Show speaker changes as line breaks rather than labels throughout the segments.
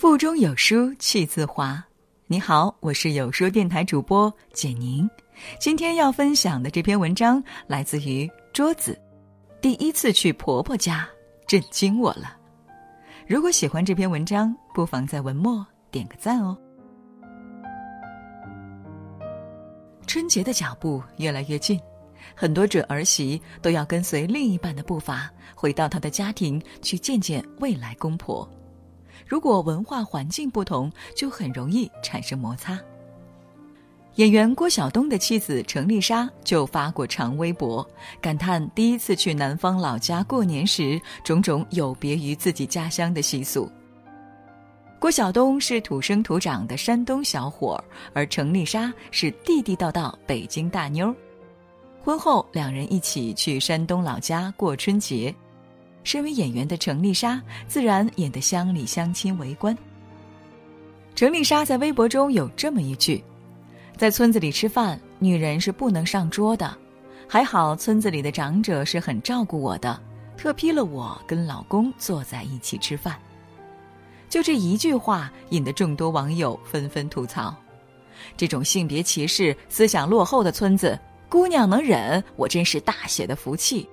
腹中有书气自华。你好，我是有书电台主播简宁。今天要分享的这篇文章来自于桌子。第一次去婆婆家，震惊我了。如果喜欢这篇文章，不妨在文末点个赞哦。春节的脚步越来越近，很多准儿媳都要跟随另一半的步伐，回到他的家庭去见见未来公婆。如果文化环境不同，就很容易产生摩擦。演员郭晓东的妻子程丽莎就发过长微博，感叹第一次去南方老家过年时，种种有别于自己家乡的习俗。郭晓东是土生土长的山东小伙而程丽莎是地地道道北京大妞。婚后，两人一起去山东老家过春节。身为演员的程丽莎，自然演得乡里乡亲围观。程丽莎在微博中有这么一句：“在村子里吃饭，女人是不能上桌的。还好村子里的长者是很照顾我的，特批了我跟老公坐在一起吃饭。”就这一句话，引得众多网友纷纷吐槽：“这种性别歧视、思想落后的村子，姑娘能忍，我真是大写的福气。”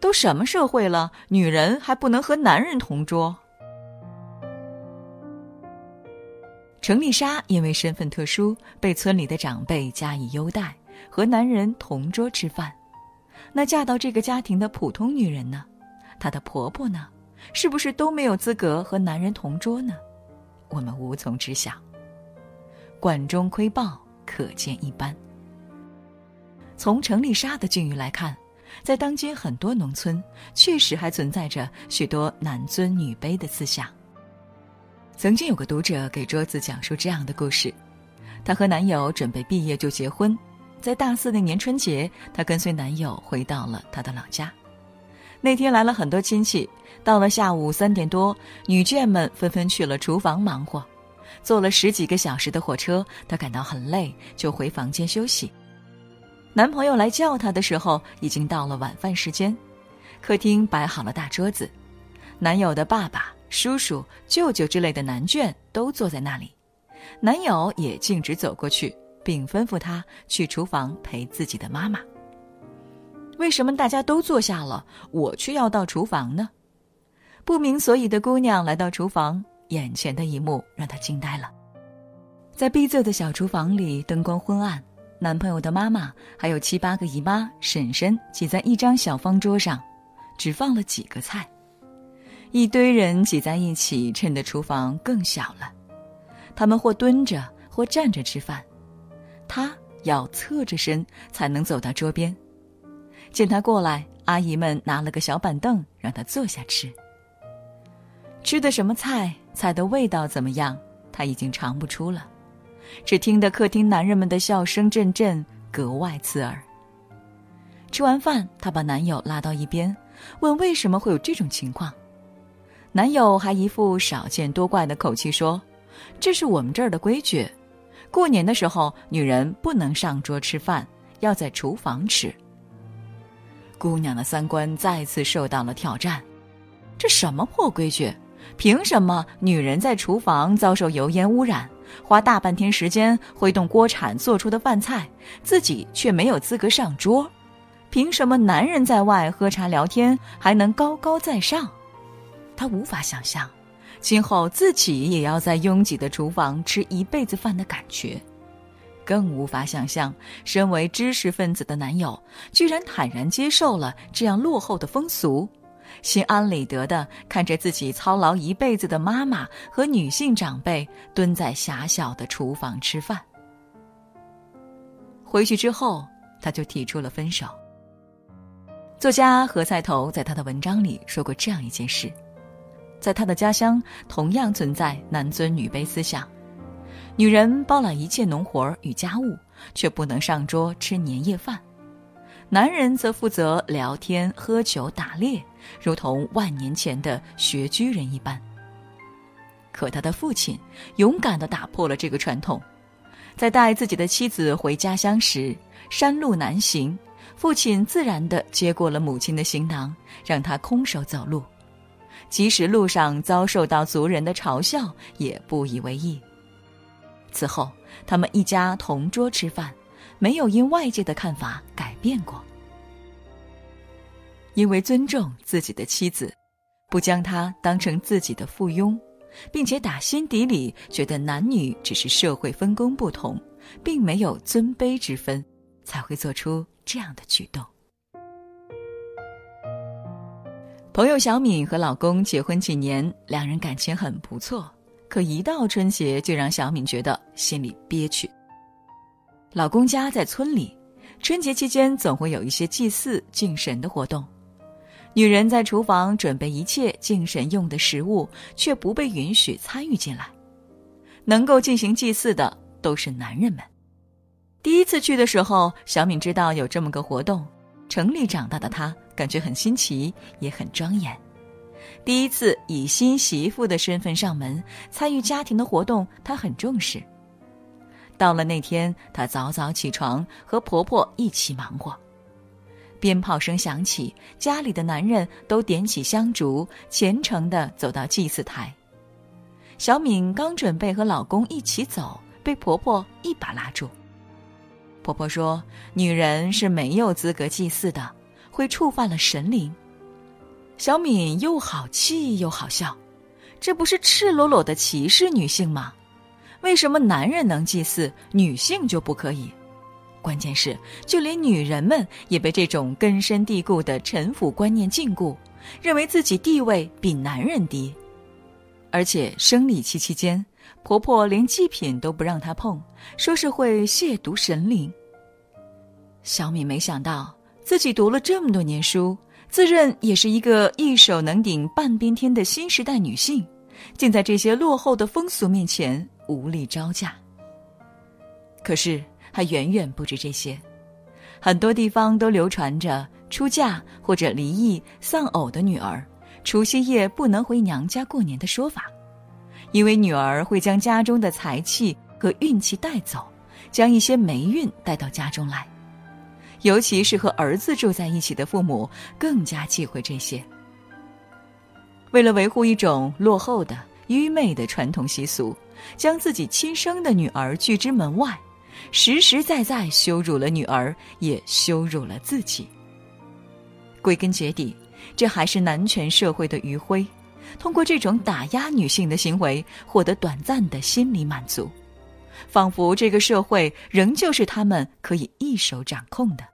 都什么社会了，女人还不能和男人同桌？程丽莎因为身份特殊，被村里的长辈加以优待，和男人同桌吃饭。那嫁到这个家庭的普通女人呢？她的婆婆呢？是不是都没有资格和男人同桌呢？我们无从知晓。管中窥豹，可见一斑。从程丽莎的境遇来看。在当今很多农村，确实还存在着许多男尊女卑的思想。曾经有个读者给桌子讲述这样的故事：，她和男友准备毕业就结婚，在大四那年春节，她跟随男友回到了她的老家。那天来了很多亲戚，到了下午三点多，女眷们纷纷去了厨房忙活。坐了十几个小时的火车，她感到很累，就回房间休息。男朋友来叫她的时候，已经到了晚饭时间。客厅摆好了大桌子，男友的爸爸、叔叔、舅舅之类的男眷都坐在那里。男友也径直走过去，并吩咐她去厨房陪自己的妈妈。为什么大家都坐下了，我却要到厨房呢？不明所以的姑娘来到厨房，眼前的一幕让她惊呆了。在逼仄的小厨房里，灯光昏暗。男朋友的妈妈还有七八个姨妈、婶婶挤在一张小方桌上，只放了几个菜。一堆人挤在一起，衬得厨房更小了。他们或蹲着，或站着吃饭。他要侧着身才能走到桌边。见他过来，阿姨们拿了个小板凳让他坐下吃。吃的什么菜，菜的味道怎么样，他已经尝不出了。只听得客厅男人们的笑声阵阵，格外刺耳。吃完饭，她把男友拉到一边，问为什么会有这种情况。男友还一副少见多怪的口气说：“这是我们这儿的规矩，过年的时候女人不能上桌吃饭，要在厨房吃。”姑娘的三观再次受到了挑战，这什么破规矩？凭什么女人在厨房遭受油烟污染？花大半天时间挥动锅铲做出的饭菜，自己却没有资格上桌，凭什么男人在外喝茶聊天还能高高在上？他无法想象，今后自己也要在拥挤的厨房吃一辈子饭的感觉，更无法想象，身为知识分子的男友居然坦然接受了这样落后的风俗。心安理得的看着自己操劳一辈子的妈妈和女性长辈蹲在狭小的厨房吃饭。回去之后，他就提出了分手。作家何菜头在他的文章里说过这样一件事：在他的家乡，同样存在男尊女卑思想，女人包揽一切农活与家务，却不能上桌吃年夜饭。男人则负责聊天、喝酒、打猎，如同万年前的穴居人一般。可他的父亲勇敢地打破了这个传统，在带自己的妻子回家乡时，山路难行，父亲自然地接过了母亲的行囊，让她空手走路。即使路上遭受到族人的嘲笑，也不以为意。此后，他们一家同桌吃饭，没有因外界的看法改变过。因为尊重自己的妻子，不将她当成自己的附庸，并且打心底里觉得男女只是社会分工不同，并没有尊卑之分，才会做出这样的举动。朋友小敏和老公结婚几年，两人感情很不错。可一到春节，就让小敏觉得心里憋屈。老公家在村里，春节期间总会有一些祭祀敬神的活动，女人在厨房准备一切敬神用的食物，却不被允许参与进来。能够进行祭祀的都是男人们。第一次去的时候，小敏知道有这么个活动，城里长大的她感觉很新奇，也很庄严。第一次以新媳妇的身份上门参与家庭的活动，她很重视。到了那天，她早早起床，和婆婆一起忙活。鞭炮声响起，家里的男人都点起香烛，虔诚地走到祭祀台。小敏刚准备和老公一起走，被婆婆一把拉住。婆婆说：“女人是没有资格祭祀的，会触犯了神灵。”小敏又好气又好笑，这不是赤裸裸的歧视女性吗？为什么男人能祭祀，女性就不可以？关键是，就连女人们也被这种根深蒂固的臣服观念禁锢，认为自己地位比男人低。而且生理期期间，婆婆连祭品都不让她碰，说是会亵渎神灵。小敏没想到自己读了这么多年书。自认也是一个一手能顶半边天的新时代女性，竟在这些落后的风俗面前无力招架。可是还远远不止这些，很多地方都流传着出嫁或者离异丧偶的女儿，除夕夜不能回娘家过年的说法，因为女儿会将家中的财气和运气带走，将一些霉运带到家中来。尤其是和儿子住在一起的父母，更加忌讳这些。为了维护一种落后的、愚昧的传统习俗，将自己亲生的女儿拒之门外，实实在在羞辱了女儿，也羞辱了自己。归根结底，这还是男权社会的余晖，通过这种打压女性的行为，获得短暂的心理满足。仿佛这个社会仍旧是他们可以一手掌控的。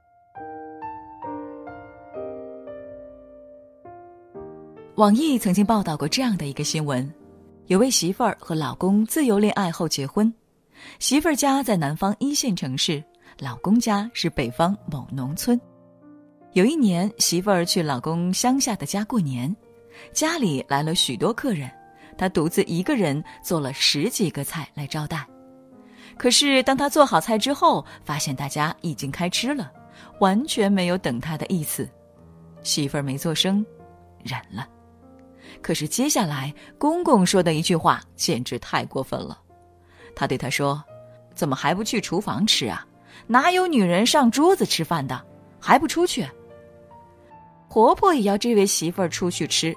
网易曾经报道过这样的一个新闻：有位媳妇儿和老公自由恋爱后结婚，媳妇儿家在南方一线城市，老公家是北方某农村。有一年，媳妇儿去老公乡下的家过年，家里来了许多客人，她独自一个人做了十几个菜来招待。可是，当他做好菜之后，发现大家已经开吃了，完全没有等他的意思。媳妇儿没做声，忍了。可是接下来，公公说的一句话简直太过分了。他对他说：“怎么还不去厨房吃啊？哪有女人上桌子吃饭的？还不出去？”婆婆也要这位媳妇儿出去吃，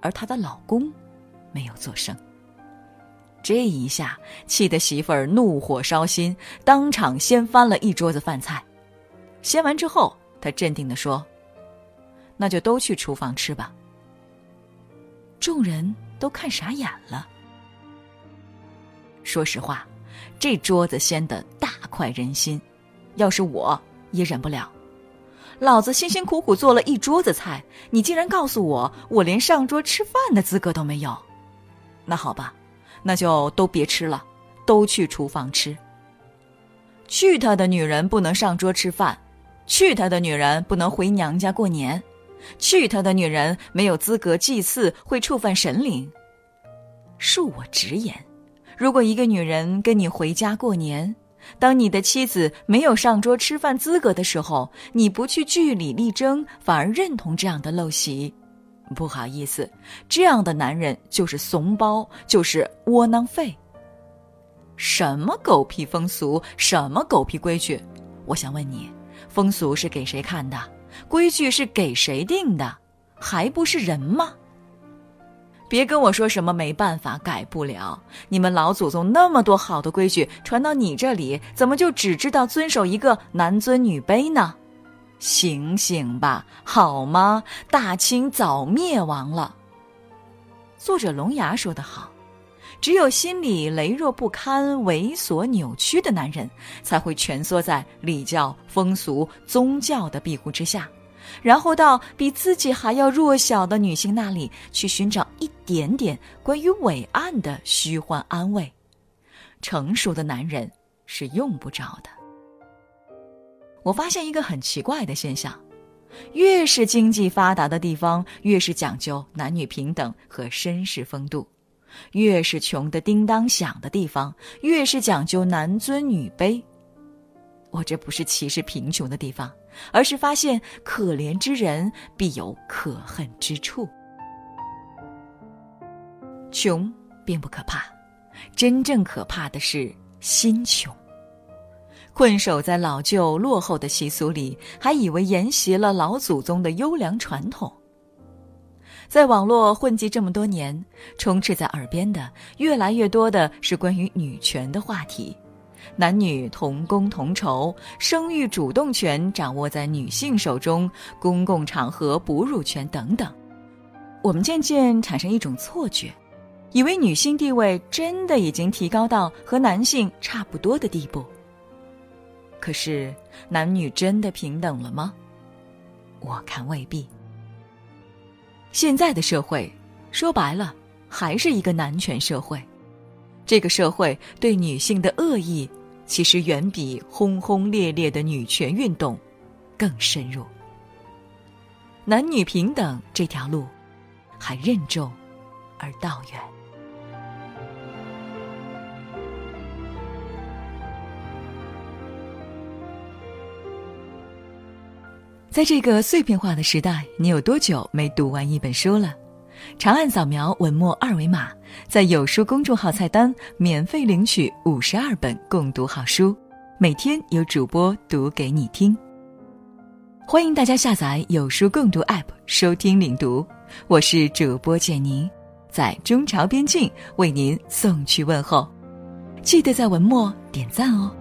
而她的老公没有做声。这一下气得媳妇儿怒火烧心，当场掀翻了一桌子饭菜。掀完之后，她镇定地说：“那就都去厨房吃吧。”众人都看傻眼了。说实话，这桌子掀得大快人心，要是我也忍不了。老子辛辛苦苦做了一桌子菜，你竟然告诉我我连上桌吃饭的资格都没有？那好吧。那就都别吃了，都去厨房吃。去他的女人不能上桌吃饭，去他的女人不能回娘家过年，去他的女人没有资格祭祀，会触犯神灵。恕我直言，如果一个女人跟你回家过年，当你的妻子没有上桌吃饭资格的时候，你不去据理力争，反而认同这样的陋习。不好意思，这样的男人就是怂包，就是窝囊废。什么狗屁风俗，什么狗屁规矩，我想问你，风俗是给谁看的？规矩是给谁定的？还不是人吗？别跟我说什么没办法改不了，你们老祖宗那么多好的规矩传到你这里，怎么就只知道遵守一个男尊女卑呢？醒醒吧，好吗？大清早灭亡了。作者龙牙说得好，只有心里羸弱不堪、猥琐扭曲的男人，才会蜷缩在礼教、风俗、宗教的庇护之下。然后到比自己还要弱小的女性那里去寻找一点点关于伟岸的虚幻安慰，成熟的男人是用不着的。我发现一个很奇怪的现象：越是经济发达的地方，越是讲究男女平等和绅士风度；越是穷得叮当响的地方，越是讲究男尊女卑。我这不是歧视贫穷的地方，而是发现可怜之人必有可恨之处。穷并不可怕，真正可怕的是心穷。困守在老旧落后的习俗里，还以为沿袭了老祖宗的优良传统。在网络混迹这么多年，充斥在耳边的越来越多的是关于女权的话题。男女同工同酬，生育主动权掌握在女性手中，公共场合哺乳权等等，我们渐渐产生一种错觉，以为女性地位真的已经提高到和男性差不多的地步。可是，男女真的平等了吗？我看未必。现在的社会，说白了，还是一个男权社会。这个社会对女性的恶意，其实远比轰轰烈烈的女权运动更深入。男女平等这条路，还任重而道远。在这个碎片化的时代，你有多久没读完一本书了？长按扫描文末二维码，在有书公众号菜单免费领取五十二本共读好书，每天有主播读给你听。欢迎大家下载有书共读 App 收听领读，我是主播简宁，在中朝边境为您送去问候，记得在文末点赞哦。